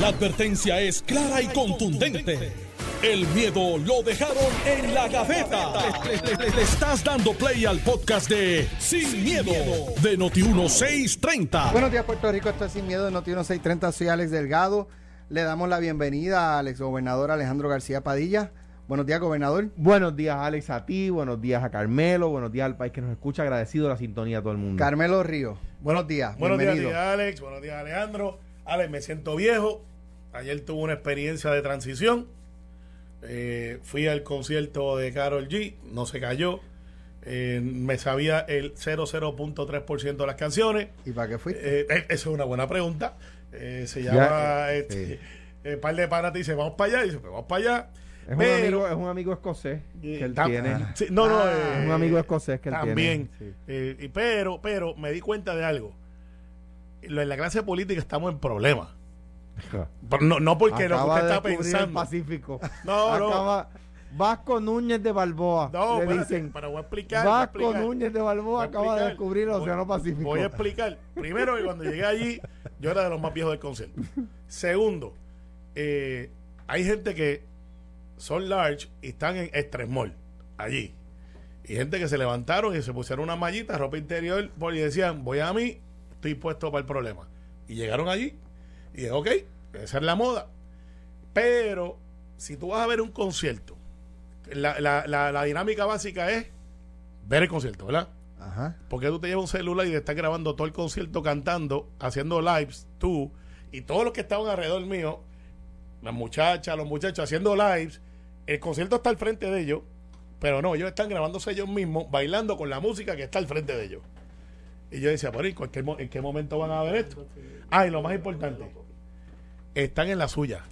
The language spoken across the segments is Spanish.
La advertencia es clara y contundente. El miedo lo dejaron en la gaveta. Le, le estás dando play al podcast de Sin, miedo, de Noti1630. Buenos días, Puerto Rico. Esto es Sin Miedo de Noti1630. Soy Alex Delgado. Le damos la bienvenida al exgobernador Alejandro García Padilla. Buenos días, gobernador. Buenos días, Alex, a ti. Buenos días a Carmelo. Buenos días al país que nos escucha. Agradecido la sintonía a todo el mundo. Carmelo Río. Buenos días. Buenos días, bienvenido. Alex. Buenos días, Alejandro. Alex, me siento viejo. Ayer tuve una experiencia de transición. Eh, fui al concierto de Carol G. No se cayó. Eh, me sabía el 00.3% de las canciones. ¿Y para qué fuiste? Eh, eso es una buena pregunta. Se Ya, llama. eh, este, par de panas te dice, vamos para allá. Y dice, pues vamos para allá. Es, un Pero- amigo, es un amigo escocés que él tiene. Sí, no, no. Ah, Es un amigo escocés que él también. tiene. sí. Y pero, pero me di cuenta de algo. En la clase política estamos en problemas. Pero No, no porque lo que usted está descubrir el pensando. Pacífico. No, no. Acaba- Vasco Núñez de Balboa. No, le espérate, dicen. pero voy a explicar. voy a Vasco explicar. Núñez de Balboa acaba de descubrir el Voy- Océano Pacífico. Voy a explicar. Primero, que cuando llegué allí, yo era de los más viejos del concierto. Segundo, eh, hay gente que son large y están en extra small allí. Y gente que se levantaron y se pusieron una mallita, ropa interior, y decían, voy a mí, estoy puesto para el problema. Y llegaron allí y dije, ok, esa es la moda. Pero si tú vas a ver un concierto, la, la, la, la dinámica básica es ver el concierto, ¿verdad? Ajá. Porque tú te llevas un celular y te estás grabando todo el concierto cantando, haciendo lives, tú y todos los que estaban alrededor mío, las muchachas, los muchachos haciendo lives, el concierto está al frente de ellos, pero no, ellos están grabándose ellos mismos, bailando con la música que está al frente de ellos. Y yo decía, pero ¿en, cualquier ¿en qué momento van a ver esto? Ah, y lo más importante, están en la suya.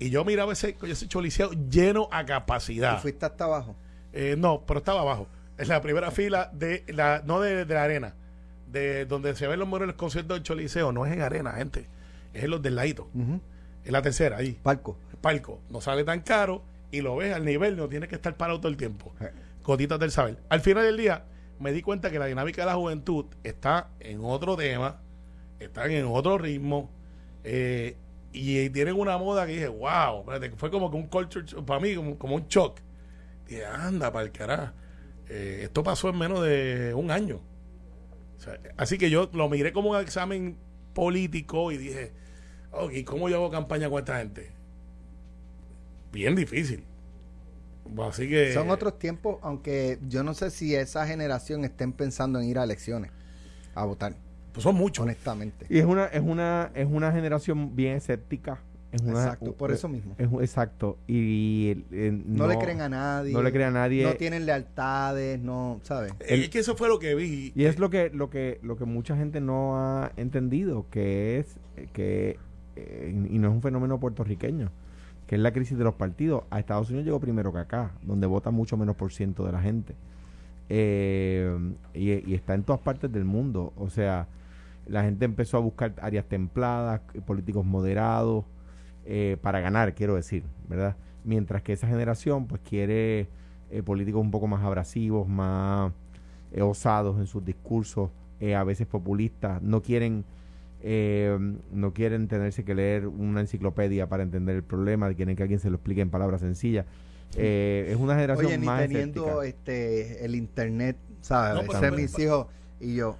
Y yo miraba ese, ese choliseo lleno a ¿Y capacidad. fuiste hasta abajo? Eh, no, pero estaba abajo. En la primera fila de la, no de, de la arena, de donde se ven los modelos conciertos del Choliseo, no es en arena, gente. Es en los del ladito. En la tercera, ahí. Palco. Palco. No sale tan caro y lo ves al nivel, no tienes que estar parado todo el tiempo. Eh. Gotitas del saber. Al final del día, me di cuenta que la dinámica de la juventud está en otro tema, están en otro ritmo, eh, y tienen una moda que dije, wow, fue como que un culture, para mí, como, un shock. Dije, anda, para el carajo. Eh, esto pasó en menos de un año. Así que yo lo miré como un examen político y dije, ok, ¿cómo yo hago campaña con esta gente? Bien difícil. Así que. Son otros tiempos, aunque yo no sé si esa generación estén pensando en ir a elecciones a votar, Pues son muchos. honestamente. Y es una, es una, es una generación bien escéptica. Es una, Exacto, por eso mismo. Es, exacto. Y eh, No, le creen a nadie. No le creen a nadie. No tienen lealtades, no, ¿sabes? Eh, es que eso fue lo que vi. Y es lo que, lo que, lo que mucha gente no ha entendido, que es eh, que, eh, y no es un fenómeno puertorriqueño, que es la crisis de los partidos. A Estados Unidos llegó primero que acá, donde vota mucho menos por ciento de la gente. Eh, y, está en todas partes del mundo. O sea, la gente empezó a buscar áreas templadas, políticos moderados, eh, para ganar, quiero decir, ¿verdad? Mientras que esa generación, pues, quiere eh, políticos un poco más abrasivos, más eh, osados en sus discursos, a veces populistas, no quieren eh, no quieren tenerse que leer una enciclopedia para entender el problema, quieren que alguien se lo explique en palabras sencillas. Eh, es una generación Oye, ni más teniendo escéptica. este el internet, ¿sabes? No, Ese pero- es mis hijos y yo,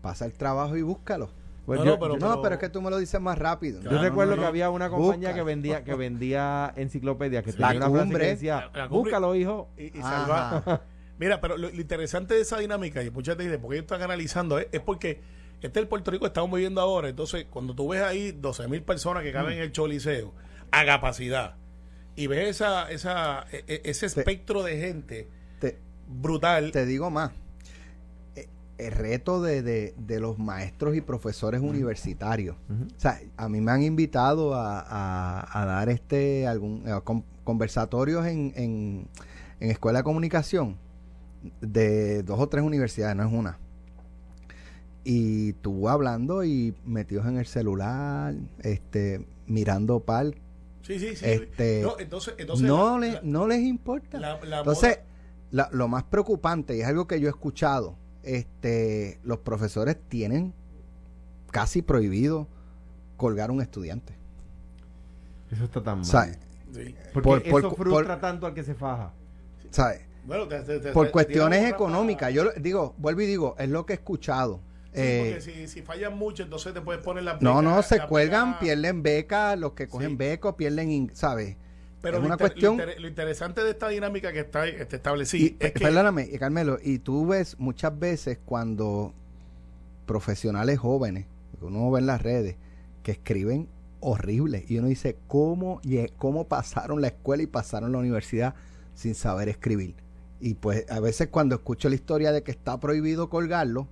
pasa el trabajo y búscalo. Pues No, yo, no, pero- yo- no, pero es que tú me lo dices más rápido. yo recuerdo no, que no. había una compañía Busca. que vendía que vendía enciclopedias que La tenía una frase cumbre. que decía, La- la cumbre. búscalo hijo. Y, y Ajá. salvar. Mira, pero lo, lo interesante de esa dinámica, y muchas veces porque ellos están analizando, es, es porque este es el Puerto Rico que estamos viviendo ahora. Entonces, cuando tú ves ahí 12 mil personas que caben en el Choliseo a capacidad y ves esa, esa, e- e- ese Te- espectro de gente Te, brutal. te digo más. Eh, El reto de, de- de los maestros y profesores universitarios. O sea, a mí me han invitado a, a- a dar este algún con- conversatorios en, en, en escuela de comunicación de dos o tres universidades, no es una. Y tú hablando y metidos en el celular, este, mirando pal, sí, sí, sí. este, no, entonces, entonces no, la- le- la- no les importa. la- la Entonces, lo más preocupante, y es algo que yo he escuchado, este, los profesores tienen casi prohibido colgar un estudiante. Eso está tan mal. ¿Sabes? Sí. Porque por- por- eso frustra por- tanto al que se faja. ¿Sabes? Bueno, te- te- te- Por te- cuestiones económicas. Yo lo- digo, vuelvo y digo, es lo que he escuchado. Sí, Eh, porque si, si fallan mucho, entonces te puedes poner la no, beca- no, se cuelgan, beca- pierden becas, los que cogen Sí. becos pierden, in- ¿sabes? Pero es lo una inter- cuestión- Lo, inter- lo interesante de esta dinámica que está este, establecida es que. perdóname, y Carmelo, y tú ves muchas veces cuando profesionales jóvenes, que uno ve en las redes, que escriben horrible, y uno dice, ¿cómo, ¿cómo pasaron la escuela y pasaron la universidad sin saber escribir? Y pues a veces cuando escucho la historia de que está prohibido colgarlo,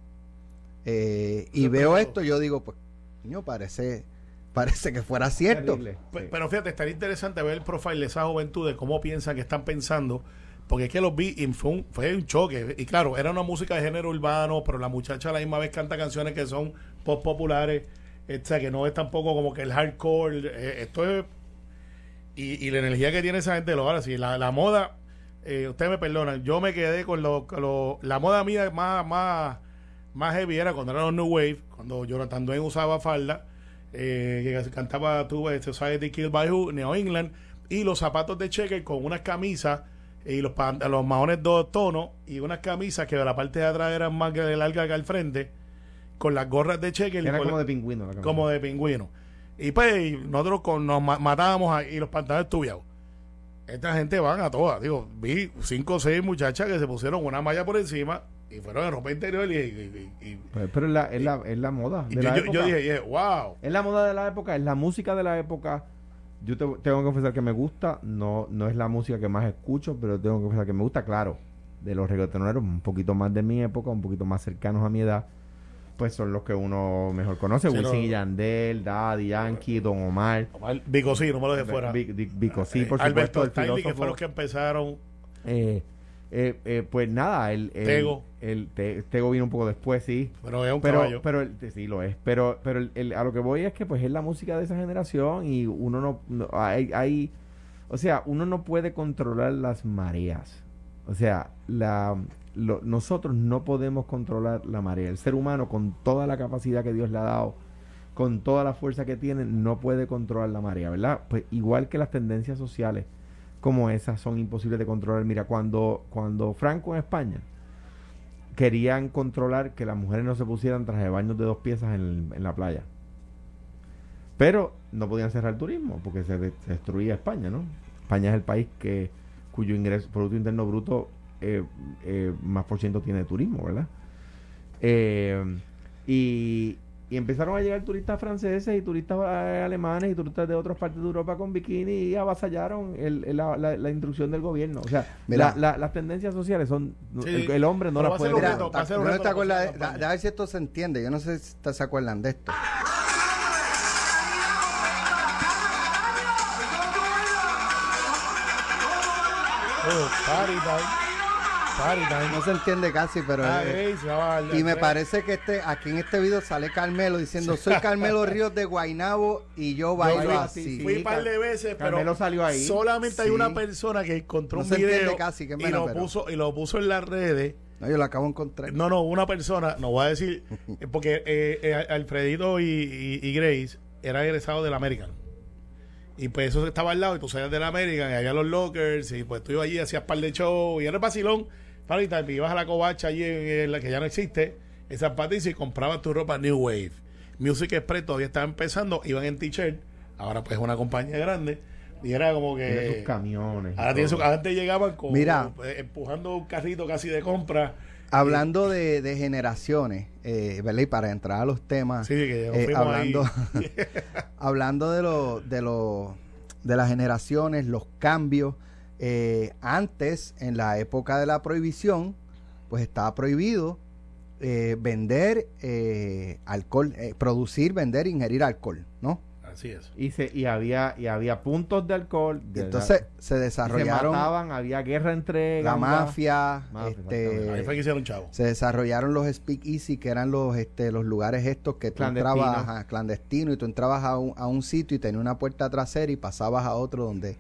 eh, y veo es esto, yo digo, pues, coño, parece, parece que fuera cierto. Sí. Pero fíjate, estaría interesante ver el profile de esa juventud, de cómo piensan, que están pensando, porque es que los vi y fue un, fue un choque. Y claro, era una música de género urbano, pero la muchacha a la misma vez canta canciones que son pop populares, o sea, que no es tampoco como que el hardcore. eh, esto es. Y, y la energía que tiene esa gente lo ahora sí. La, la moda, eh, ustedes me perdonan, yo me quedé con lo, con lo- la moda mía más, más, más heavy era cuando era los New Wave, cuando Jonathan Dwayne usaba falda, eh, que cantaba tú Society Killed by Who, New England, y los zapatos de checker con unas camisas y los, los maones dos tonos y unas camisas que de la parte de atrás eran más que largas que al frente, con las gorras de checker Era como la- de pingüino. la como de pingüino. Y pues nosotros con, nos ma- matábamos ahí, y los pantalones estudiados. Esta gente van a todas. Digo, vi cinco o seis muchachas que se pusieron una malla por encima y fueron en ropa interior y, y- y- y- Pero, es, la, es, la, es la moda. de yo, la yo- yo época. dije, yeah, wow. Es la moda de la época, es la música de la época. Yo te- tengo que confesar que me gusta, no, no es la música que más escucho, pero tengo que confesar que me gusta, claro. De los reggaetoneros, un poquito más de mi época, un poquito más cercanos a mi edad, pues son los que uno mejor conoce. Sí, Wisin no. y Yandel, Daddy, Yankee, Don Omar. Omar Vico sí, no me lo deje fuera. Vic- Vic- Vico, sí, Eh, por Alberto supuesto, el Stanley, que fueron los que empezaron. Eh, eh, eh, pues nada, el, el- Tego. el Te- Tego vino un poco después, sí. Pero es un pero, caballo. pero el- sí lo es pero pero a lo que voy es que pues es la música de esa generación y uno no, no- hay, hay o sea uno no puede controlar las mareas o sea la lo- nosotros no podemos controlar la marea el ser humano con toda la capacidad que Dios le ha dado con toda la fuerza que tiene no puede controlar la marea verdad pues igual que las tendencias sociales como esas son imposibles de controlar mira cuando cuando Franco en España querían controlar que las mujeres no se pusieran traje de baños de dos piezas en, en la playa. Pero no podían cerrar el turismo porque se, de- se destruía España, ¿no? España es el país que cuyo ingreso Producto Interno Bruto eh, eh, más por ciento tiene de turismo, ¿verdad? Eh, y, y empezaron a llegar turistas franceses y turistas eh, alemanes y turistas de otras partes de Europa con bikini y avasallaron el- el- la, la- la instrucción del gobierno. O sea, Mira. la- la- las tendencias sociales son... Sí. el, el hombre no las puede... Mira, reto, ¿no reto te acuerdas de- a ver si esto se entiende. Yo no sé si te- se acuerdan de esto. Oh, party. Party. No se entiende casi, pero... Ah, eh, y me parece que este aquí en este video sale Carmelo diciendo soy Carmelo Ríos de Guainabo y yo bailo así. sí, Fui un par de veces, pero Carmelo salió ahí. solamente hay una persona que encontró No un se entiende video casi, qué y, lo pero- puso, y lo puso en las redes. No, yo lo acabo de encontrar. No, no, una persona, no voy a decir, porque eh, eh, Alfredito y, y- y Grace eran egresados del American. Y pues eso estaba al lado, y tú salías del American, y había los lockers, y pues tú ibas allí, hacías par de show, y era el vacilón. Y ibas a la covacha allí, en, la que ya no existe, en San Patricio, y comprabas tu ropa New Wave. Music Express todavía estaba empezando, iban en t-shirt, ahora pues es una compañía grande, y era como Tiene que... sus camiones. Ahora tiene su- antes llegaban con, Mira. eh, empujando un carrito casi de compra. Hablando de, de generaciones, eh, ¿verdad? Y para entrar a los temas, Sí, que eh, hablando, ahí. hablando de lo, de lo, de las generaciones, los cambios. Eh, antes, en la época de la prohibición, pues estaba prohibido eh, vender eh, alcohol, eh, producir, vender, ingerir alcohol, ¿no? Así es. Y, se, y había y había puntos de alcohol. De- entonces se y se desarrollaron mataban, había guerra entre la mafia, Mafia, este. Ahí fue que hicieron chavo. se desarrollaron los speak easy que eran los este los lugares estos que tú Clandestino. entrabas clandestino y tú entrabas a un, a un sitio y tenía una puerta trasera y pasabas a otro donde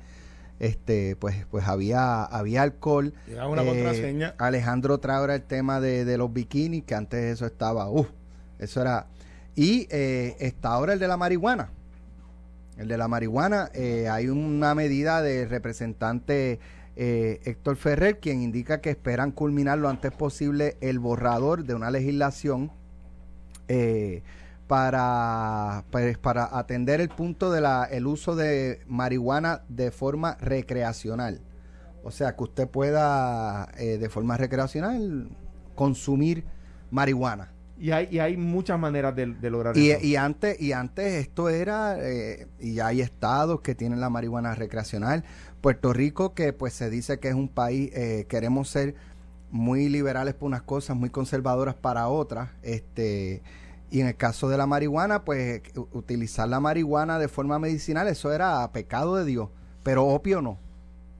este pues pues había había alcohol una Eh, contraseña. Alejandro trae ahora el tema de, de los bikinis que antes eso estaba uff eso era y eh, está ahora el de la marihuana el de la marihuana, eh, hay una medida del representante eh, Héctor Ferrer, quien indica que esperan culminar lo antes posible el borrador de una legislación para, pues, para atender el punto del el uso de marihuana de forma recreacional. O sea, que usted pueda eh, de forma recreacional consumir marihuana. Y hay, y hay muchas maneras de, lograr y, eso. Y antes, y antes esto era, eh, y hay estados que tienen la marihuana recreacional. Puerto Rico, que pues se dice que es un país, eh, queremos ser muy liberales por unas cosas, muy conservadoras para otras. Este, y en el caso de la marihuana, pues utilizar la marihuana de forma medicinal, eso era pecado de Dios. Pero opio no.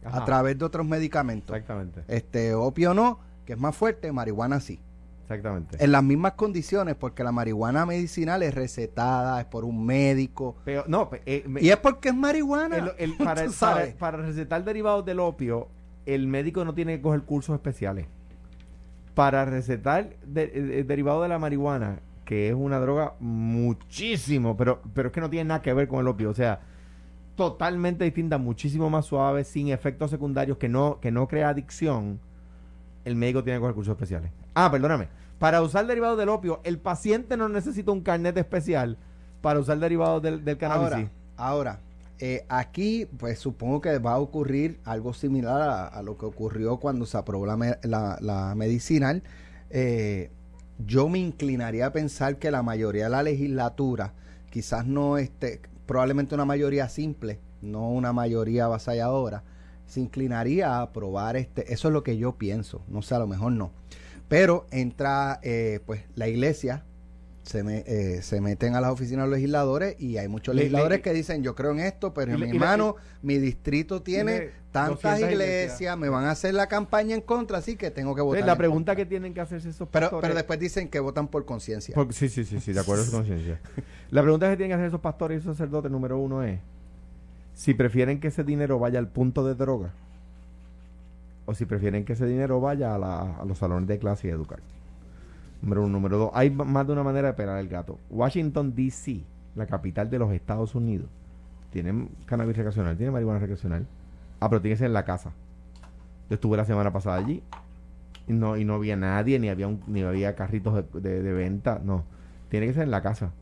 A través de otros medicamentos. Exactamente. Este, opio no, que es más fuerte, marihuana sí. Exactamente. En las mismas condiciones, porque la marihuana medicinal es recetada, es por un médico. Pero, no, eh, y es porque es marihuana. para, recetar derivados del opio, el médico no tiene que coger cursos especiales. Para recetar de, derivado de la marihuana, que es una droga muchísimo, pero, pero es que no tiene nada que ver con el opio. O sea, totalmente distinta, muchísimo más suave, sin efectos secundarios, que no, que no crea adicción, el médico tiene que especiales. Ah, perdóname. Para usar derivados del opio, el paciente no necesita un carnet especial para usar derivados del, del cannabis. Ahora, eh, aquí, pues supongo que va a ocurrir algo similar a, lo que ocurrió cuando se aprobó la, la, medicinal. Eh, yo me inclinaría a pensar que la mayoría de la legislatura, quizás no esté, probablemente una mayoría simple, no una mayoría avasalladora, se inclinaría a aprobar este. Eso es lo que yo pienso. No sé, a lo mejor no. Pero entra eh, pues la iglesia, se, me, eh, se meten a las oficinas de los legisladores y hay muchos legisladores que dicen yo creo en esto, pero mi hermano, mi distrito tiene tantas iglesias, me van a hacer la campaña en contra, así que tengo que votar. La pregunta que tienen que hacerse esos pastores. Pero, pero después dicen que votan por conciencia. Sí, sí, sí, sí, de acuerdo a su conciencia. la pregunta que tienen que hacer esos pastores y esos sacerdotes, número uno es si prefieren que ese dinero vaya al punto de droga o si prefieren que ese dinero vaya a, los salones de clase y educar. Número uno. Número dos, hay más de una manera de pelar el gato. Washington, D.C., la capital de los Estados Unidos, tiene cannabis recreacional, tiene marihuana recreacional. Ah, pero tiene que ser en la casa. Yo estuve la semana pasada allí y no, y no había nadie, ni había, ni había carritos de, de venta. No, tiene que ser en la casa.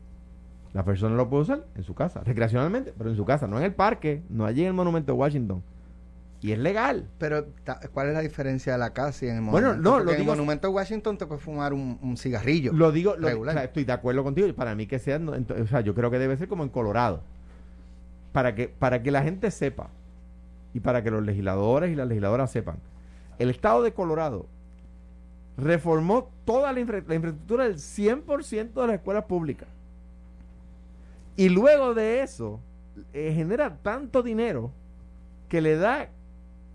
La persona lo puede usar en su casa, recreacionalmente, pero en su casa, no en el parque, no allí en el monumento de Washington. Y es legal. Pero, ¿cuál es la diferencia de la casa y en el monumento? Bueno, no, lo en el monumento de Washington te puedes fumar un, cigarrillo. Lo digo, estoy de acuerdo contigo. Para mí que sea, o sea, yo creo que debe ser como en Colorado. Para que, para que la gente sepa y para que los legisladores y las legisladoras sepan, el estado de Colorado reformó toda la, infraestructura del 100% de las escuelas públicas. Y luego de eso, eh, genera tanto dinero que le da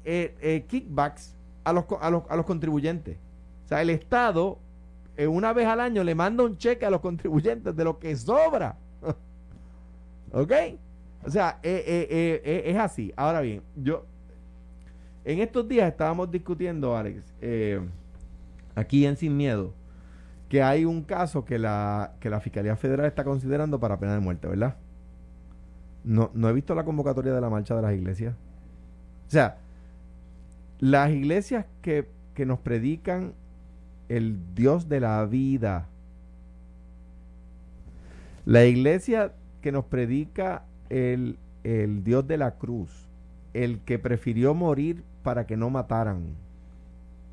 eh, eh, kickbacks a los, a, los, a los contribuyentes. O sea, el Estado eh, una vez al año le manda un cheque a los contribuyentes de lo que sobra. ¿Ok? O sea, es así. Ahora bien, yo en estos días estábamos discutiendo, Alex, aquí en Sin Miedo, que hay un caso que la, que la Fiscalía Federal está considerando para pena de muerte, ¿verdad? No, no he visto la convocatoria de la marcha de las iglesias. O sea, las iglesias que, nos predican el Dios de la vida, la iglesia que nos predica el, el Dios de la cruz, el que prefirió morir para que no mataran,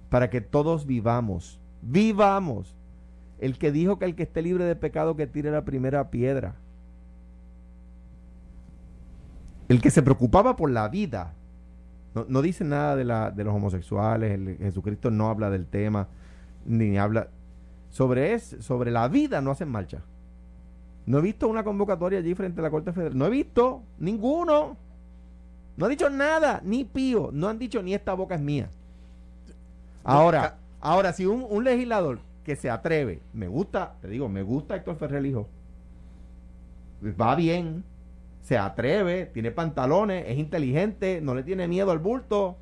para que todos vivamos, vivamos, el que dijo que el que esté libre de pecado que tire la primera piedra, el que se preocupaba por la vida, no, dice nada de, la, de los homosexuales, Jesucristo no habla del tema, ni habla sobre, es, sobre la vida, no hacen marcha. No he visto una convocatoria allí frente a la Corte Federal. No he visto ninguno. No ha dicho nada, ni pío. No han dicho ni esta boca es mía. Ahora, ahora si un, un legislador que se atreve, me gusta, te digo, me gusta Héctor Ferrer hijo, va bien, se atreve, tiene pantalones, es inteligente, no le tiene miedo al bulto,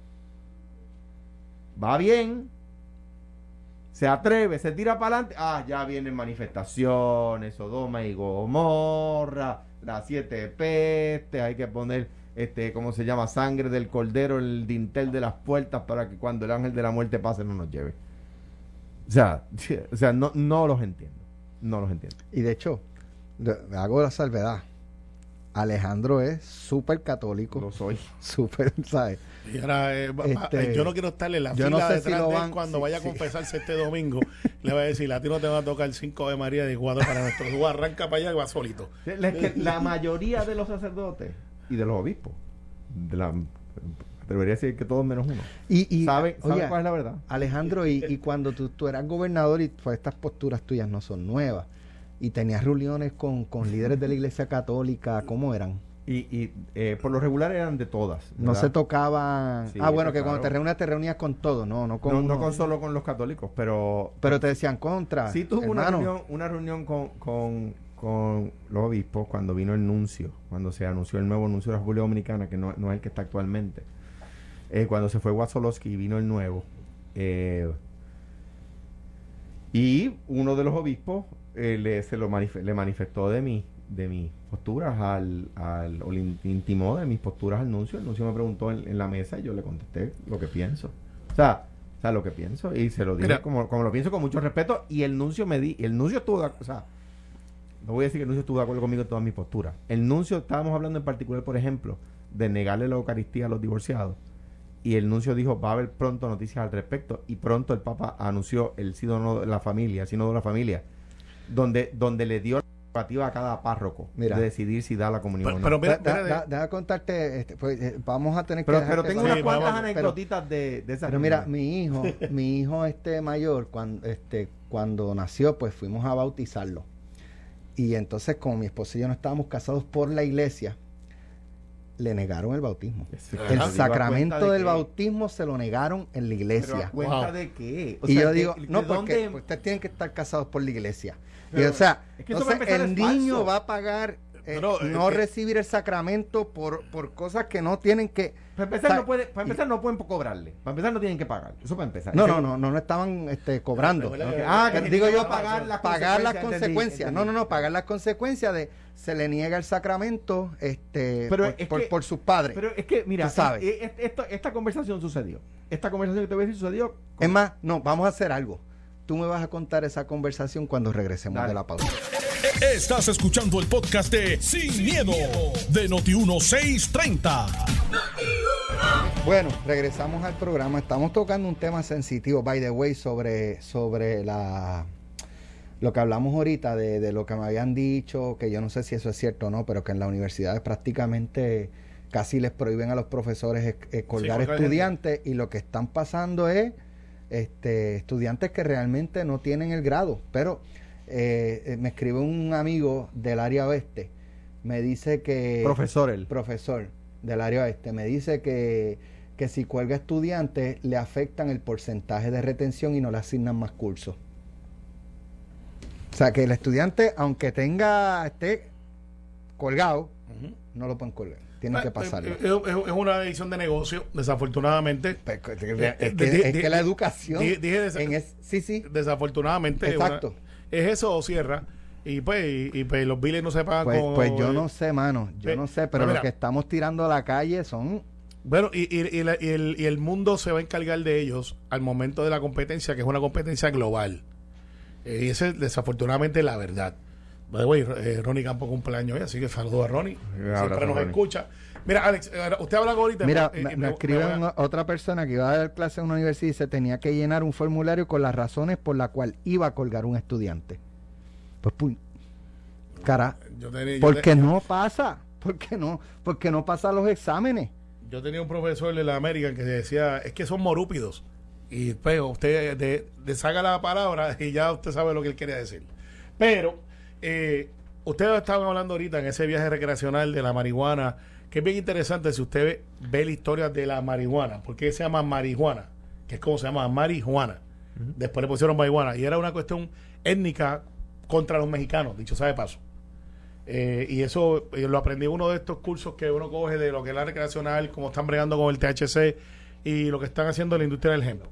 va bien, se atreve, se tira para adelante, ah, ya vienen manifestaciones, Sodoma y Gomorra, las siete pestes, hay que poner, este, ¿cómo se llama? Sangre del cordero, el dintel de las puertas para que cuando el ángel de la muerte pase no nos lleve. O sea, o sea no, no los entiendo. No los entiendo. Y de hecho, hago la salvedad. Alejandro es súper católico. Lo soy. Súper, ¿sabes? Y ahora, eh, este, yo no quiero estar en la fila no detrás de él cuando vaya a confesarse este domingo. le va a decir, a ti no te va a tocar el 5 de María de Guado para nuestro. Tú arranca para allá y va solito. la mayoría de los sacerdotes y de los obispos, de la, debería decir que todos menos uno, y, ¿saben, cuál es la verdad? Alejandro, y, cuando tú, tú, eras gobernador y pues, estas posturas tuyas no son nuevas, y tenías reuniones con, con líderes de la iglesia católica, ¿cómo eran? Y, eh, por lo regular eran de todas. No se tocaban. ah, bueno, que cuando te reunías, te reunías con todo, no, no con. No, con solo con los católicos, pero. Pero te decían contra. Sí, tuve una reunión, una reunión con, con, con, los obispos cuando vino el nuncio, cuando se anunció el nuevo nuncio de la República Dominicana, que no, no es el que está actualmente. Eh, cuando se fue Wasolowski y vino el nuevo. Eh, y uno de los obispos le, se lo le manifestó de mí de mis posturas al, al o le intimó de mis posturas al nuncio. El nuncio me preguntó en, la mesa y yo le contesté lo que pienso. O sea, o sea lo que pienso y se lo dije como, como lo pienso con mucho respeto y el nuncio me di, el nuncio estuvo, o sea, no voy a decir que el nuncio estuvo de acuerdo conmigo en todas mis posturas. El nuncio, estábamos hablando en particular, por ejemplo, de negarle la Eucaristía a los divorciados. Y el nuncio dijo, va a haber pronto noticias al respecto. Y pronto el Papa anunció el sínodo de la familia, el sínodo de la familia, donde, donde le dio a cada párroco de decidir si da la comunión pero, pero contarte este, pues, eh, vamos a tener que pero, tengo unas cuantas anecdotitas de, de esa pero mira mi hijo mi hijo este mayor cuando este cuando nació pues fuimos a bautizarlo. Y entonces como mi esposa y yo no estábamos casados por la iglesia le negaron el bautismo. el sacramento del bautismo se lo negaron en la iglesia. cuenta de qué? y yo digo, no, porque ustedes tienen que estar casados por la iglesia o sea, el niño va a pagar eh, no recibir el sacramento por, por cosas que no tienen que. Para empezar, no, puede, para empezar no pueden cobrarle. Para empezar, no tienen que pagar. Eso para empezar. No, no, no, no, no estaban este, cobrando. Ah, que digo yo pagar las pagar las consecuencias. No, no, no, pagar las consecuencias de se le niega el sacramento este por, por, sus padres. Pero es que, mira, sabes? Eh, eh, esto, esta conversación sucedió. Esta conversación que te voy a decir sucedió. Es más, no, vamos a hacer algo Tú me vas a contar esa conversación cuando regresemos de la pausa. Estás escuchando el podcast de Sin, miedo, de Noti1630. Bueno, regresamos al programa. Estamos tocando un tema sensitivo, by the way, sobre, sobre la lo que hablamos ahorita de, lo que me habían dicho, que yo no sé si eso es cierto o no, pero que en las universidades prácticamente casi les prohíben a los profesores eh, colgar estudiantes y lo que están pasando es este, estudiantes que realmente no tienen el grado. Pero eh, eh, me escribe un amigo del área oeste, me dice que... Profesor el Profesor del área oeste, me dice que, que si cuelga estudiantes le afectan el porcentaje de retención y no le asignan más cursos. O sea que el estudiante, aunque tenga, esté colgado, no lo pueden colgar tienen que pasarlo. Es, una decisión de negocio, desafortunadamente. es, que, la educación. Dije, sí, sí. Desafortunadamente. Exacto. Es eso o cierra. Y pues, y, pues los biles no se pagan pues, Pues yo no sé, mano. Yo no sé, pero, lo que estamos tirando a la calle son. Bueno, y, y, el, y el mundo se va a encargar de ellos al momento de la competencia, que es una competencia global. Eh, y esa es desafortunadamente la verdad. By the way, eh, Ronnie Campo cumpleaños hoy, así que saludo a Ronnie. Siempre nos escucha. Mira, Alex, eh, usted habla ahorita. Mira, me, escribe otra persona que iba a dar clase en una universidad y dice tenía que llenar un formulario con las razones por las cuales iba a colgar un estudiante. Pues, pum, cara, ¿por qué no pasa? ¿Por qué no? Porque no pasa los exámenes. Yo tenía un profesor de la América que decía, es que son morúpidos. Y pues usted de, deshaga la palabra y ya usted sabe lo que él quería decir. Pero eh, ustedes estaban hablando ahorita en ese viaje recreacional de la marihuana, que es bien interesante si usted ve, la historia de la marihuana, porque se llama marihuana, que es como se llama marihuana. Después le pusieron marihuana y era una cuestión étnica contra los mexicanos, dicho sea de paso. Eh, y eso eh, lo aprendí en uno de estos cursos que uno coge de lo que es la recreacional, cómo están bregando con el THC y lo que están haciendo en la industria del ejemplo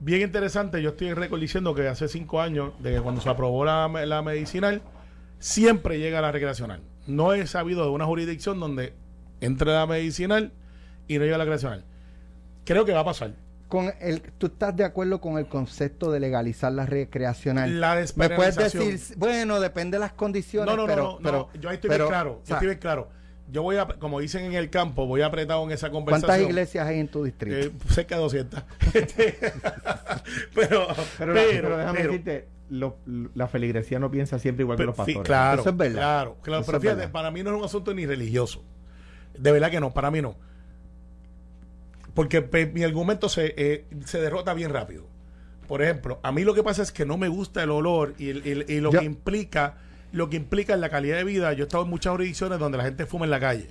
bien interesante. Yo estoy en récord diciendo que hace cinco años, de que cuando se aprobó la, la medicinal, siempre llega la recreacional. No he sabido de una jurisdicción donde entre la medicinal y no llegue a la recreacional. Creo que va a pasar. Con el, ¿Tú estás de acuerdo con el concepto de legalizar la recreacional? La Me puedes decir, bueno, depende de las condiciones. No, no, pero, no, no, pero- no, Yo ahí estoy pero, bien claro. o yo sea, estoy bien claro. Yo voy a, como dicen en el campo, voy apretado en esa conversación. ¿Cuántas iglesias hay en tu distrito? Eh, cerca de 200. Este, pero, Pero, pero, pero déjame pero- decirte, lo- la feligresía no piensa siempre igual que los sí, pastores. claro, Eso es verdad. claro, claro. Pero fíjate, verdad. para mí no es un asunto ni religioso. De verdad que no, para mí no. Porque pe- mi argumento se, eh, se derrota bien rápido. Por ejemplo, a mí lo que pasa es que no me gusta el olor y, el- el- y lo Yo- que implica lo que implica en la calidad de vida. Yo he estado en muchas jurisdicciones donde la gente fuma en la calle.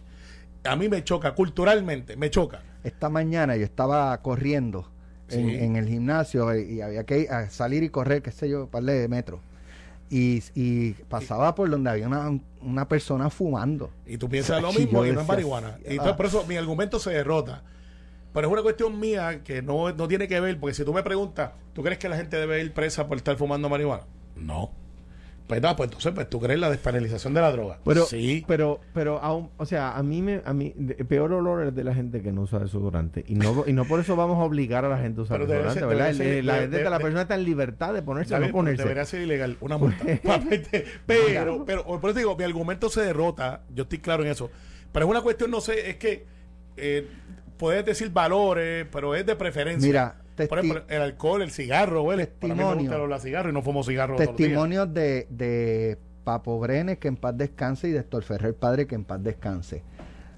A mí me choca, culturalmente, me choca. Esta mañana yo estaba corriendo en, Sí. en el gimnasio y, y había que ir a salir y correr, qué sé yo, un par de metros. Y, y pasaba por donde había una, una persona fumando. Y tú piensas lo mismo y no es marihuana. Y ah. entonces, por eso mi argumento se derrota. Pero es una cuestión mía que no, no tiene que ver, porque si tú me preguntas, ¿tú crees que la gente debe ir presa por estar fumando marihuana? No. Pues pues entonces, pues tú crees la despenalización de la droga. Pero, sí. pero, pero aún, o sea, a mí me, a mí, de- el peor olor es de la gente que no usa desodorante. Y no, y no por eso vamos a obligar a la gente a usar Pero desodorante, ser- ¿verdad? ser- la, gente- la persona está en libertad de ponerse o no ponerse. Debería ser ilegal, una multa. pero, pero, por eso digo, mi argumento se derrota, yo estoy claro en eso. Pero es una cuestión, no sé, es que eh, puedes decir valores, pero es de preferencia. Mira, por ejemplo, el alcohol, el cigarro, huele. Para mí me Testimonio. gusta los cigarros y no fumo días. Testimonios de, de Papo Brenes, que en paz descanse, y de Héctor Ferrer Padre, que en paz descanse.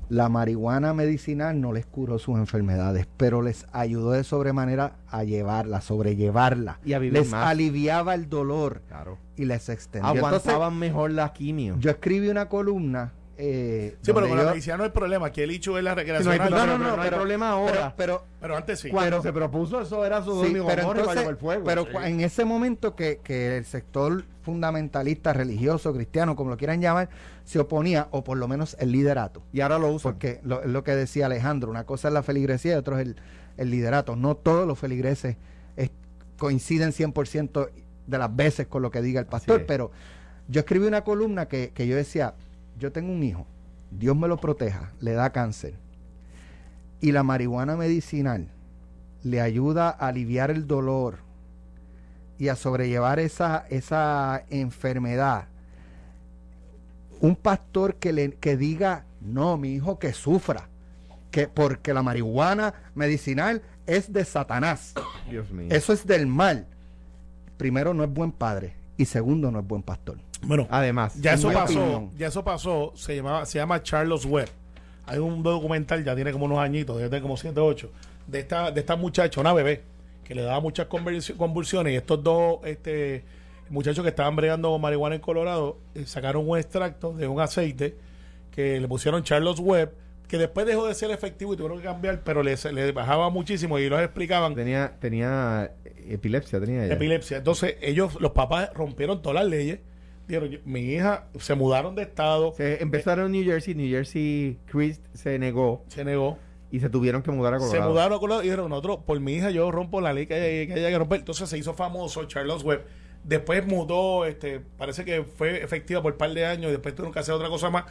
La marihuana medicinal no les curó sus enfermedades, pero les ayudó de sobremanera a llevarla, a sobrellevarla. Y a vivir les más. aliviaba el dolor Claro. y les. Entonces, Aguantaban mejor la quimio. yo escribí una columna. Eh, Sí, pero con la medicina no hay problema. Aquí el hecho es la Sí, no no, no, no, no, no, no hay problema ahora. pero, Pero antes sí. Cuando se propuso eso era su Sí, pero para entonces, llevar fuego. pero Sí. en ese momento que, que el sector fundamentalista, religioso, cristiano, como lo quieran llamar, se oponía, o por lo menos el liderato. y ahora lo usan. Porque lo, es lo que decía Alejandro, una cosa es la feligresía y otro es el, el liderato. No todos los feligreses es- coinciden 100% de las veces con lo que diga el pastor, pero yo escribí una columna que, que yo decía, yo tengo un hijo, Dios me lo proteja, le da cáncer, y la marihuana medicinal le ayuda a aliviar el dolor y a sobrellevar esa, esa enfermedad. Un pastor que, le, que diga, no, mi hijo que sufra, que porque la marihuana medicinal es de Satanás, Dios mío. eso es del mal. Primero, no es buen padre y segundo, no es buen pastor. Bueno, Además, ya eso pasó. opinión. Ya eso pasó. Se, llamaba, se llama Charles Webb. Hay un documental, ya tiene como unos añitos, debe tener como 7 o 8, de esta, de esta muchacha, una bebé, que le daba muchas convulsi- convulsiones. Y estos dos este, muchachos que estaban bregando marihuana en Colorado eh, sacaron un extracto de un aceite que le pusieron Charles Webb, que después dejó de ser efectivo y tuvieron que cambiar, pero le, le bajaba muchísimo y los explicaban tenía, tenía epilepsia, tenía ella. epilepsia. Entonces, ellos, los papás, rompieron todas las leyes. Mi hija se mudaron de estado, Se empezaron en New Jersey, New Jersey Chris se negó se negó, y se tuvieron que mudar a Colorado. se mudaron a Colorado y dijeron, nosotros, por mi hija, yo rompo la ley que haya que, haya que romper. Entonces se hizo famoso Charles Webb. Después mudó, este, parece que fue efectiva por un par de años y después tuvieron que hacer otra cosa más.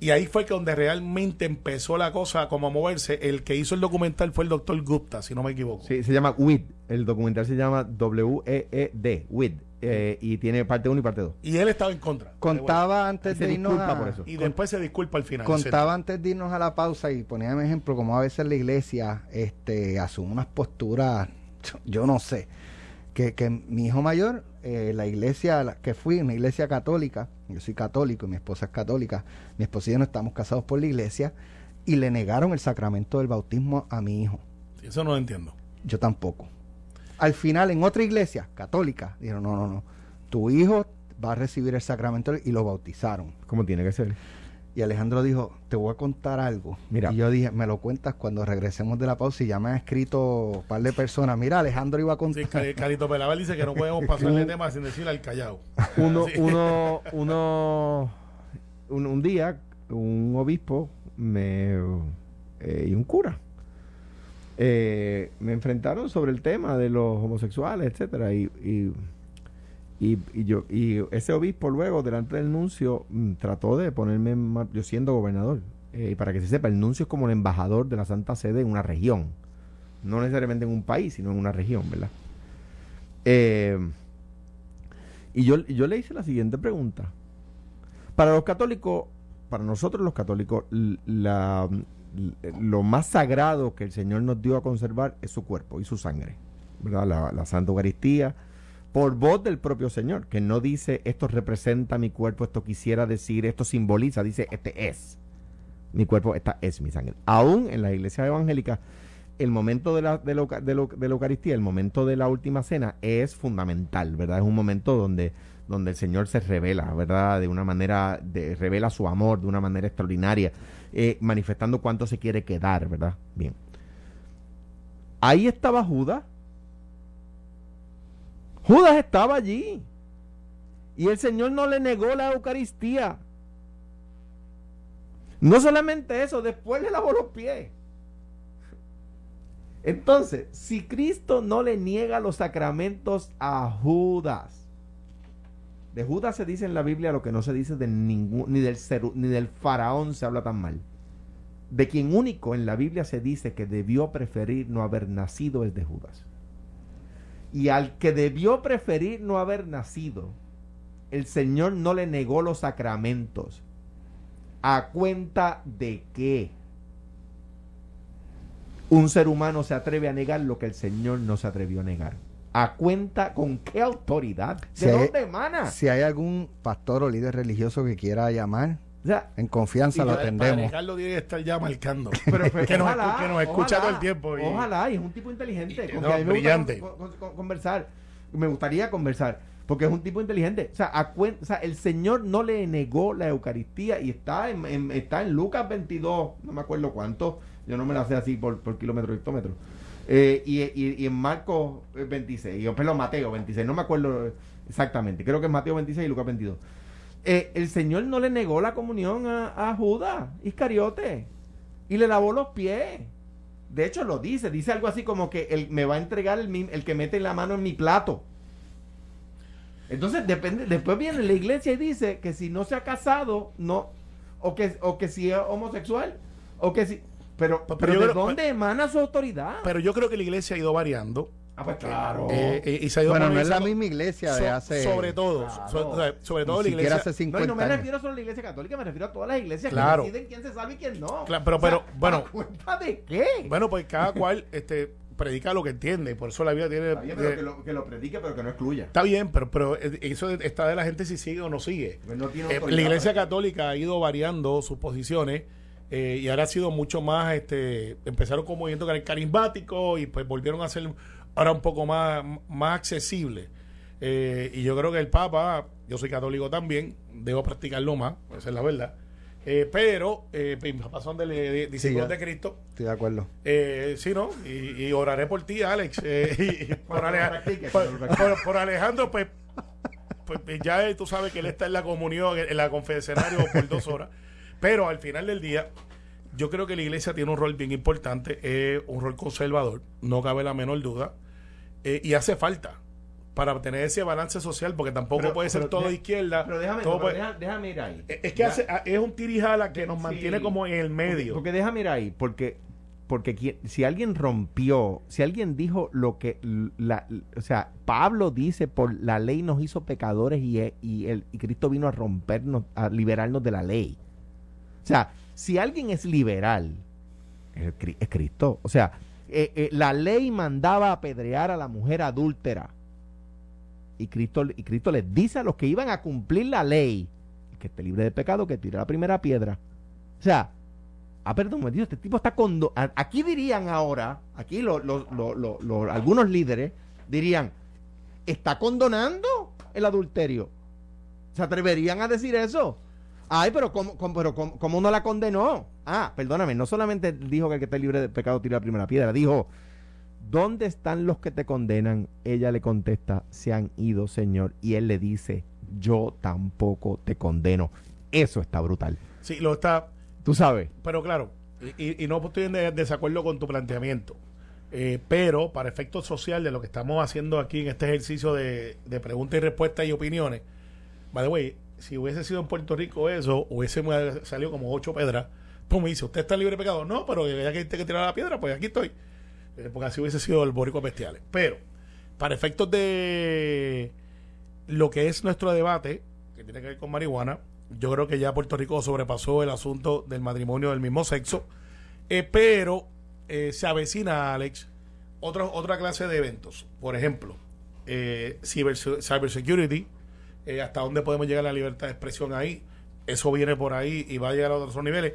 Y ahí fue que donde realmente empezó la cosa como a moverse. El que hizo el documental fue el doctor Gupta, si no me equivoco. Sí, se llama WID. El documental se llama W-E-E-D, WID. Eh, y tiene parte 1 y parte 2. Y él estaba en contra. Contaba antes de irnos a, por eso. Y después se disculpa al final. contaba antes de irnos a la pausa y ponía un ejemplo como a veces la iglesia este asume unas posturas yo, yo no sé que, que mi hijo mayor eh, la iglesia a la que fui una iglesia católica yo soy católico y mi esposa es católica mi esposa y yo no estamos casados por la iglesia y le negaron el sacramento del bautismo a mi hijo Eso no lo entiendo. yo tampoco al final en otra iglesia católica dijeron no no no tu hijo va a recibir el sacramento y lo bautizaron Como tiene que ser. y Alejandro dijo, te voy a contar algo. Mira. Y yo dije, me lo cuentas cuando regresemos de la pausa y ya me han escrito un par de personas. Mira, Alejandro iba a contar. Sí, Carito Pelaval dice que no podemos pasarle tema sin decir al callao. Uno, Sí. uno, uno, un, un día, un obispo me, eh, y un cura eh, me enfrentaron sobre el tema de los homosexuales, etcétera, y, y, Y, y yo y ese obispo luego, delante del nuncio, mm, trató de ponerme, en yo siendo gobernador, eh, para que se sepa, el nuncio es como el embajador de la Santa Sede en una región. No necesariamente en un país, sino en una región, ¿verdad? Eh, y yo, y yo le hice la siguiente pregunta. Para los católicos, para nosotros los católicos, la, lo más sagrado que el Señor nos dio a conservar es su cuerpo y su sangre, ¿verdad? La, la Santa Eucaristía, por voz del propio Señor, que no dice esto representa mi cuerpo, esto quisiera decir, esto simboliza, dice este es mi cuerpo, esta es mi sangre. Aún en la iglesia evangélica, el momento de la, de, de de la Eucaristía, el momento de la última cena es fundamental, ¿verdad? Es un momento donde, donde el Señor se revela, ¿verdad? De una manera, de, revela su amor de una manera extraordinaria, eh, manifestando cuánto se quiere quedar, ¿verdad? Bien. Ahí estaba Judas. Judas estaba allí. Y el Señor no le negó la Eucaristía. No solamente eso, después le lavó los pies. Entonces, si Cristo no le niega los sacramentos a Judas, de Judas se dice en la Biblia lo que no se dice de ningún, ni del, ceru- ni del faraón se habla tan mal. De quien único en la Biblia se dice que debió preferir no haber nacido es de Judas. Y al que debió preferir no haber nacido, el Señor no le negó los sacramentos. ¿A cuenta de qué? Un ser humano se atreve a negar lo que el Señor no se atrevió a negar. ¿A cuenta con qué autoridad? ¿De Si hay- dónde emana? Si hay algún pastor o líder religioso que quiera llamar, O sea, en confianza lo atendemos. Carlos tiene que estar ya marcando. pero, pero que, nos, ojalá, escu- que nos escucha ojalá, todo el tiempo. y- Ojalá, y es un tipo inteligente. y- con no, que a mí me gusta brillante. con- con- con- conversar. Me gustaría conversar. Porque es un tipo inteligente. O sea, a cuen- o sea, el Señor no le negó la Eucaristía y está en, en- está en Lucas 22, no me acuerdo cuánto, yo no me la sé así por, por kilómetro y hectómetro. Eh, y, en Marcos eh, 26, o perdón, Mateo 26, no me acuerdo exactamente, creo que es Mateo 26 y Lucas 22. Eh, el Señor no le negó la comunión a, Judas Iscariote y le lavó los pies. De hecho, lo dice, dice algo así como que él me va a entregar el, el que mete la mano en mi plato. Entonces, depende, después viene la iglesia y dice que si no se ha casado, no, o que, o que si es homosexual, o que si. Pero, Pero pero yo ¿de creo- dónde emana su autoridad? Pero yo creo que la iglesia ha ido variando. ah, pues claro. eh, eh, y se ha ido Bueno, no es la misma iglesia de So- hace. sobre todo, Claro. so- sobre todo ni la iglesia. hace No, y 50 no me refiero solo a la iglesia católica, me refiero a todas las iglesias Claro. que deciden quién se salva y quién no. Claro, pero- O sea, pero, bueno. ¿a cuenta de qué? Bueno, pues cada cual este, predica lo que entiende. Por eso la vida tiene. Está bien, pero eh, que lo, que lo predique, pero que no excluya. Está bien, pero, pero eso está de la gente si sigue o no sigue. Pues no Eh, la Iglesia para- Católica ha ido variando sus posiciones eh, y ahora ha sido mucho más, este, empezaron como car- carismático y pues volvieron a ser ahora un poco más, más accesible. Eh, y yo creo que el Papa, yo soy católico también, debo practicarlo más, esa es la verdad. Eh, pero eh, mis papás son de, discípulos de Cristo. Estoy de acuerdo. Eh, sí, ¿no? Y, y oraré por ti, Alex. y- por, Cuando lo Aleja- practiques, por- por- por Alejandro, pues, pues ya tú sabes que él está en la comunión, en la confesionario por dos horas. Pero al final del día, yo creo que la iglesia tiene un rol bien importante, es un rol conservador, no cabe la menor duda. eh, y hace falta para tener ese balance social, porque tampoco Pero- puede ser pero todo de- izquierda. Pero déjame, todo no, pero puede- deja- déjame ir ahí. es que hace- es un tirijala que nos Sí. mantiene como en el medio. Porque, porque déjame ir ahí, porque porque si alguien rompió, si alguien dijo lo que la, o sea, Pablo dice por la ley nos hizo pecadores y, y el y Cristo vino a rompernos, a liberarnos de la ley. O sea, si alguien es liberal, es, Cri- es Cristo. O sea, eh, eh, la ley mandaba apedrear a la mujer adúltera. Y Cristo, y Cristo les dice a los que iban a cumplir la ley, que esté libre de pecado, que tire la primera piedra. O sea, ah, perdón, un momentito, este tipo está con... Aquí dirían ahora, aquí lo- algunos líderes dirían, está condonando el adulterio. ¿Se atreverían a decir eso? Ay, pero ¿cómo, cómo- pero cómo, cómo no la condenó? Ah, perdóname, no solamente dijo que el que esté libre de pecado tire la primera piedra, dijo, ¿dónde están los que te condenan? Ella le contesta, se han ido, Señor. Y él le dice, yo tampoco te condeno. Eso está brutal. Sí, lo está. Tú sabes. Pero claro, y, y no estoy en de- desacuerdo con tu planteamiento. Eh, pero para efectos social de lo que estamos haciendo aquí en este ejercicio de, de preguntas y respuestas y opiniones, by the way, si hubiese sido en Puerto Rico eso, hubiese salido como ocho pedras. Pues me dice, ¿usted está libre de pecado? No, pero ya que hay que tirar la piedra, pues aquí estoy. Eh, porque así hubiese sido el Bórico Bestiales. Pero, para efectos de lo que es nuestro debate, que tiene que ver con marihuana, yo creo que ya Puerto Rico sobrepasó el asunto del matrimonio del mismo sexo. Eh, pero eh, se avecina, Alex, otro, otra clase de eventos. Por ejemplo, cyber, cybersecurity, eh, hasta dónde podemos llegar a la libertad de expresión ahí. Eso viene por ahí y va a llegar a otros niveles.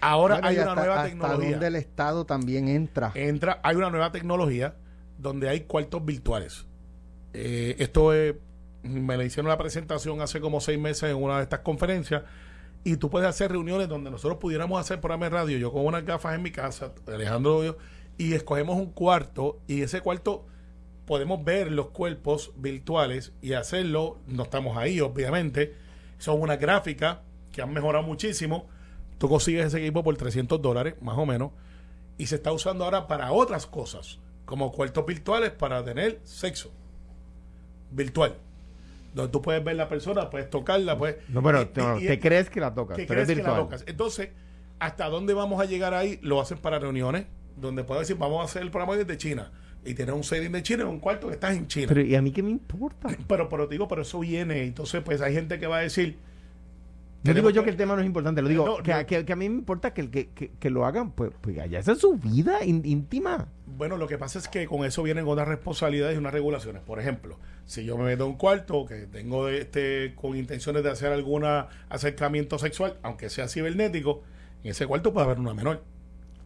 Ahora hay una nueva tecnología. donde el Estado también entra. Entra, hay una nueva tecnología donde hay cuartos virtuales. Eh, esto es, me le hicieron la presentación hace como seis meses en una de estas conferencias y tú puedes hacer reuniones donde nosotros pudiéramos hacer programa de radio, yo con unas gafas en mi casa, Alejandro y escogemos un cuarto y ese cuarto podemos ver los cuerpos virtuales y hacerlo, no estamos ahí obviamente, son una gráfica que han mejorado muchísimo, tú consigues ese equipo por 300 dólares más o menos y se está usando ahora para otras cosas, como cuartos virtuales para tener sexo virtual donde tú puedes ver la persona, puedes tocarla, pues. No, pero te, crees que la tocas, pero es virtual. Entonces, ¿hasta dónde vamos a llegar ahí? Lo hacen para reuniones, donde puedes decir, vamos a hacer el programa desde China. Y tener un setting de China en un cuarto que estás en China. Pero, ¿y a mí qué me importa? Pero, pero digo, pero eso viene. Entonces, pues hay gente que va a decir, no digo yo que el tema no es importante, lo digo que, a mí me importa que, que, que, lo hagan, pues, pues allá esa es su vida íntima. Bueno, lo que pasa es que con eso vienen otras responsabilidades y unas regulaciones. Por ejemplo, si yo me meto en un cuarto que tengo este con intenciones de hacer algún acercamiento sexual, aunque sea cibernético, en ese cuarto puede haber una menor.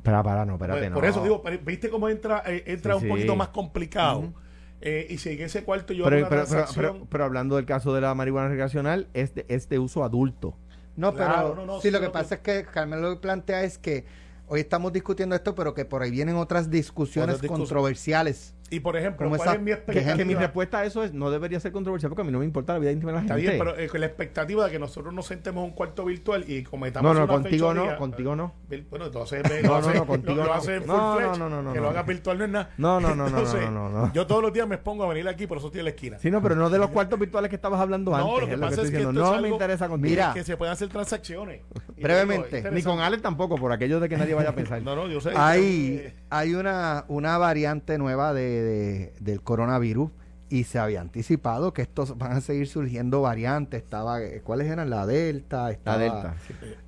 Para, para, no, espérate, pues, no. Por eso digo, ¿viste cómo entra eh, entra un poquito más complicado? Eh, y si en ese cuarto yo pero, pero, pero, pero, hablando del caso de la marihuana recreacional, es es de uso adulto. No, pero sí, lo que pasa es que Carmen lo que plantea es que hoy estamos discutiendo esto, pero que por ahí vienen otras discusiones controversiales. Y por ejemplo, ¿cuál es mi expectativa? Que, mi respuesta a eso es no debería ser controversial porque a mí no me importa la vida íntima de la gente. Está bien, pero eh, la expectativa de que nosotros nos sentemos en un cuarto virtual y cometamos No, no, contigo no, contigo no. Bueno, entonces no, no, no, contigo lo, hace full no, no, no, no, que lo haga virtual no es nada. No, no, no, no, no, no, Yo todos los días me pongo a venir aquí, por eso estoy en la esquina. Sí, no, pero no de los cuartos virtuales que estabas hablando antes. No, lo que pasa es que no me interesa contigo. Mira, que se pueden hacer transacciones. Brevemente, ni con Alex tampoco, por aquello de que nadie vaya a pensar. No, no, yo sé. Hay hay una una variante nueva de del coronavirus y se había anticipado que estos van a seguir surgiendo variantes. Estaba, ¿cuáles eran? La Delta, estaba, la Delta.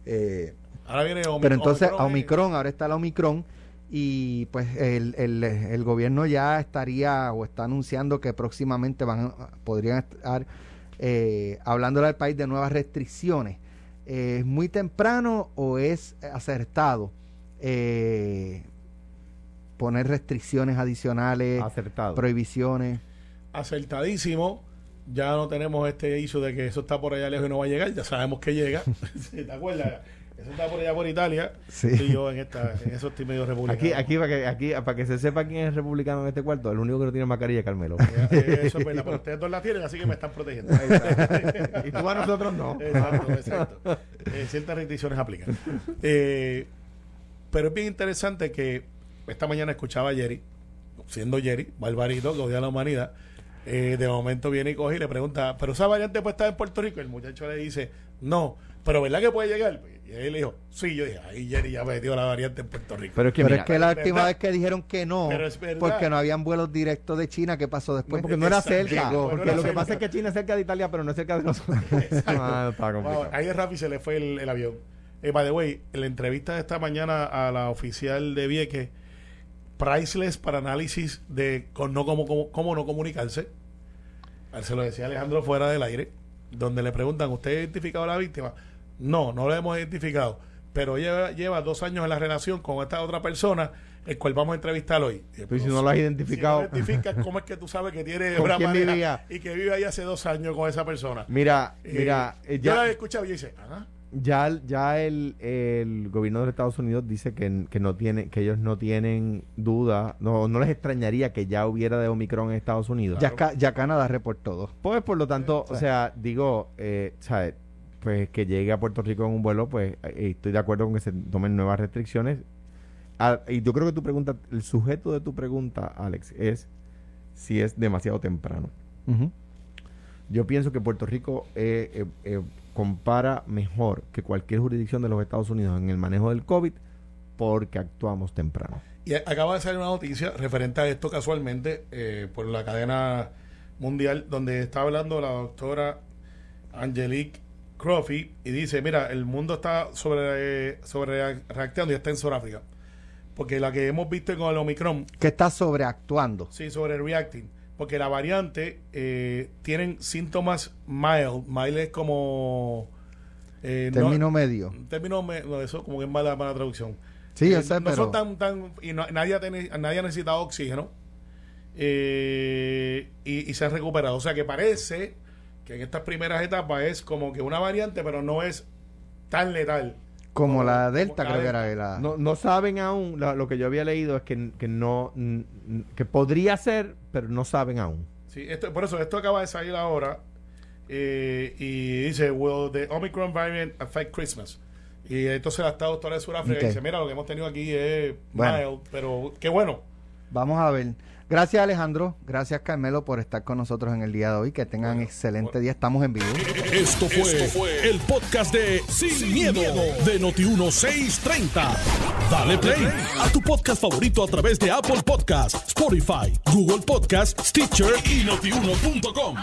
Eh, ahora viene Omicron, Pero entonces Omicron, ahora está la Omicron y pues el, el, el, gobierno ya estaría o está anunciando que próximamente van podrían estar eh, hablando al país de nuevas restricciones. ¿Es muy temprano o es acertado? Eh, poner restricciones adicionales, prohibiciones. Acertadísimo. Ya no tenemos este issue de que eso está por allá lejos y no va a llegar. Ya sabemos que llega. ¿Te acuerdas? Eso está por allá por Italia. Sí. Y yo en, esta, en esos estoy medio republicano. Aquí, aquí, para que, aquí, para que se sepa quién es republicano en este cuarto, el único que no tiene mascarilla es Carmelo. Eh, eso es verdad, pero ustedes dos la tienen, así que me están protegiendo. y tú a nosotros no. Exacto, exacto. Eh, ciertas restricciones aplican. Eh, pero es bien interesante que esta mañana escuchaba a Jerry, siendo Jerry, barbarito, que odia a la humanidad. Eh, de momento viene y coge y le pregunta, ¿pero esa variante puede estar en Puerto Rico? El muchacho le dice, no, pero ¿verdad que puede llegar? Y él le dijo, sí, yo dije, ahí Jerry ya metió la variante en Puerto Rico. Pero es que, es que la última vez que dijeron que no, porque no habían vuelos directos de China, ¿qué pasó después? porque no era cerca. porque lo que pasa es que China es cerca de Italia, pero no es cerca de nosotros. ah, ahí de Rappi se le fue el, avión. Eh, by the way, en la entrevista de esta mañana a la oficial de Vieques, priceless para análisis de con no cómo, cómo, no comunicarse. Se lo decía Alejandro fuera del aire, donde le preguntan, ¿usted ha identificado a la víctima? No, no lo hemos identificado, pero lleva, lleva dos años en la relación con esta otra persona, el cual vamos a entrevistar hoy. Pero si no lo has identificado. ¿cómo es que tú sabes que tiene y que vive ahí hace dos años con esa persona? Mira, eh, mira. Eh, ya... Yo la he escuchado y dice, ¿ah? Ya, ya el, el, gobierno de Estados Unidos dice que, que, no tiene, que ellos no tienen duda, no, no les extrañaría que ya hubiera de Omicron en Estados Unidos. Ya, ya Canadá reportó Pues por lo tanto, o sea, digo, eh, ¿sabes? Pues que llegue a Puerto Rico en un vuelo, pues eh, estoy de acuerdo con que se tomen nuevas restricciones. ah, y yo creo que tu pregunta, el sujeto de tu pregunta, Alex, es si es demasiado temprano. Yo pienso que Puerto Rico eh, eh, eh, compara mejor que cualquier jurisdicción de los Estados Unidos en el manejo del COVID porque actuamos temprano. Y acaba de salir una noticia referente a esto casualmente eh, por la cadena mundial, donde está hablando la doctora Angelique Crofi y dice, mira, el mundo está sobre, sobre reaccionando y está en Sudáfrica. Porque la que hemos visto con el Omicron, Que está sobreactuando. sí, sobre reacting, porque la variante eh, tienen síntomas mild, mild es como... eh, no- Término medio. término, me- no, eso como que es mala, mala traducción. Sí, yo Eh, sé, no pero... son tan, tan y no- nadie, ha teni- nadie ha necesitado oxígeno eh, y, y se han recuperado. O sea que parece que en estas primeras etapas es como que una variante, pero no es tan letal. Como la como Delta, la creo que era. La, No, no saben aún, lo que yo había leído es que, que no, que podría ser, pero no saben aún. Sí, esto, por eso esto acaba de salir ahora eh, y dice, will the Omicron variant affect Christmas? Y entonces la esta doctora de Sudáfrica Ok. dice, mira, lo que hemos tenido aquí es Bueno. mild, pero qué bueno. Vamos a ver. Gracias Alejandro, gracias Carmelo por estar con nosotros en el día de hoy. Que tengan Bueno, excelente bueno. día. Estamos en vivo. Esto fue, el podcast de Sin, miedo, de Noti1630. Dale play a tu podcast favorito a través de Apple Podcasts, Spotify, Google Podcasts, Stitcher y notiuno.com.